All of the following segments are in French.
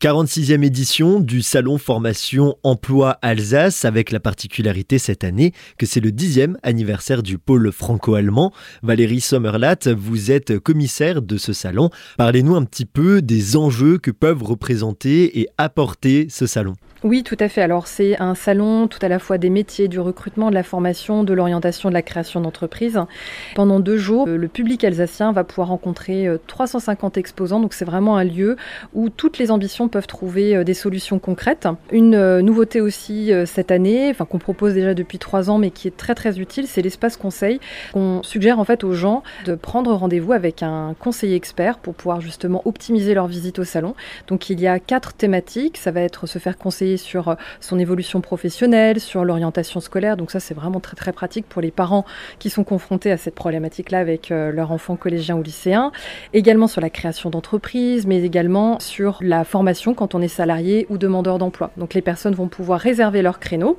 46e édition du Salon Formation Emploi Alsace avec la particularité cette année que c'est le dixième anniversaire du pôle franco-allemand. Valérie Sommerlath, vous êtes commissaire de ce salon. Parlez-nous un petit peu des enjeux que peuvent représenter et apporter ce salon. Oui, tout à fait. Alors c'est un salon tout à la fois des métiers, du recrutement, de la formation, de l'orientation, de la création d'entreprises. Pendant deux jours, le public alsacien va pouvoir rencontrer 350 euh, exposants. Donc c'est vraiment un lieu où toutes les ambitions peuvent trouver euh, des solutions concrètes. Une euh, nouveauté aussi cette année, enfin qu'on propose déjà depuis trois ans, mais qui est très très utile, c'est l'espace conseil. On suggère en fait aux gens de prendre rendez-vous avec un conseiller expert pour pouvoir justement optimiser leur visite au salon. Donc il y a quatre thématiques. Ça va être se faire conseiller sur euh, son évolution professionnelle, sur l'orientation scolaire. Donc ça, c'est vraiment très très pratique pour les parents qui sont confrontés à cette problématique-là avec euh, leur enfant collégien ou lycéen. Également sur la création d'entreprises, mais également sur la formation quand on est salarié ou demandeur d'emploi. Donc les personnes vont pouvoir réserver leur créneau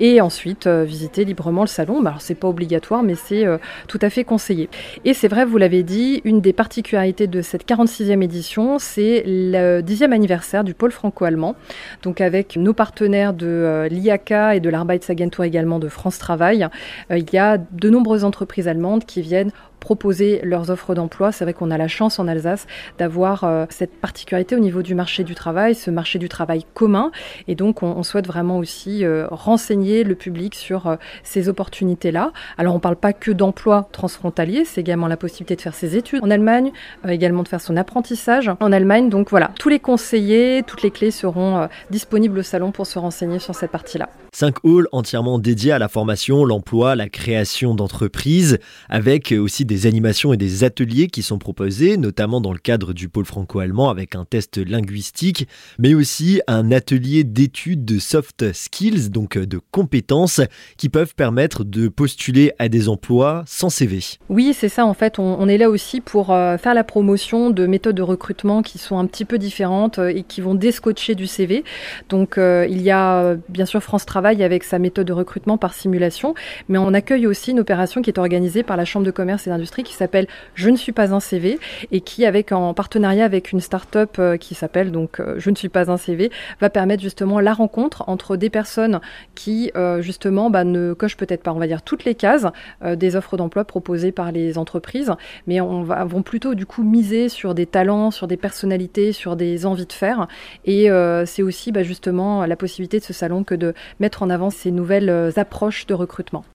et ensuite euh, visiter librement le salon. Alors c'est pas obligatoire, mais c'est tout à fait conseillé. Et c'est vrai, vous l'avez dit, une des particularités de cette 46e édition, c'est le 10e anniversaire du pôle franco-allemand. Donc avec nos partenaires de euh, l'IACA et de l'Arbeitsagentur également de France Travail, euh, il y a de nombreuses entreprises allemandes qui viennent proposer leurs offres d'emploi. C'est vrai qu'on a la chance en Alsace d'avoir euh, cette particularité au niveau du marché du travail, ce marché du travail commun. Et donc, on, souhaite vraiment aussi euh, renseigner le public sur euh, ces opportunités-là. Alors, on ne parle pas que d'emploi transfrontalier, c'est également la possibilité de faire ses études en Allemagne, également de faire son apprentissage en Allemagne. Donc voilà, tous les conseillers, toutes les clés seront disponibles au salon pour se renseigner sur cette partie-là. Cinq halls entièrement dédiés à la formation, l'emploi, la création d'entreprises, avec aussi des animations et des ateliers qui sont proposés, notamment dans le cadre du pôle franco-allemand avec un test linguistique, mais aussi un atelier d'études de soft skills, donc de compétences qui peuvent permettre de postuler à des emplois sans CV. Oui, c'est ça en fait. On, est là aussi pour euh, faire la promotion de méthodes de recrutement qui sont un petit peu différentes euh, et qui vont descotcher du CV. Donc euh, il y a bien sûr France Travail avec sa méthode de recrutement par simulation, mais on accueille aussi une opération qui est organisée par la Chambre de commerce et qui s'appelle Je ne suis pas un CV et qui, avec en partenariat avec une start-up euh, qui s'appelle donc euh, Je ne suis pas un CV, va permettre justement la rencontre entre des personnes qui euh, justement bah, ne cochent peut-être pas, on va dire, toutes les cases des offres d'emploi proposées par les entreprises, mais on va, vont plutôt du coup miser sur des talents, sur des personnalités, sur des envies de faire. Et c'est aussi bah, justement la possibilité de ce salon que de mettre en avant ces nouvelles approches de recrutement.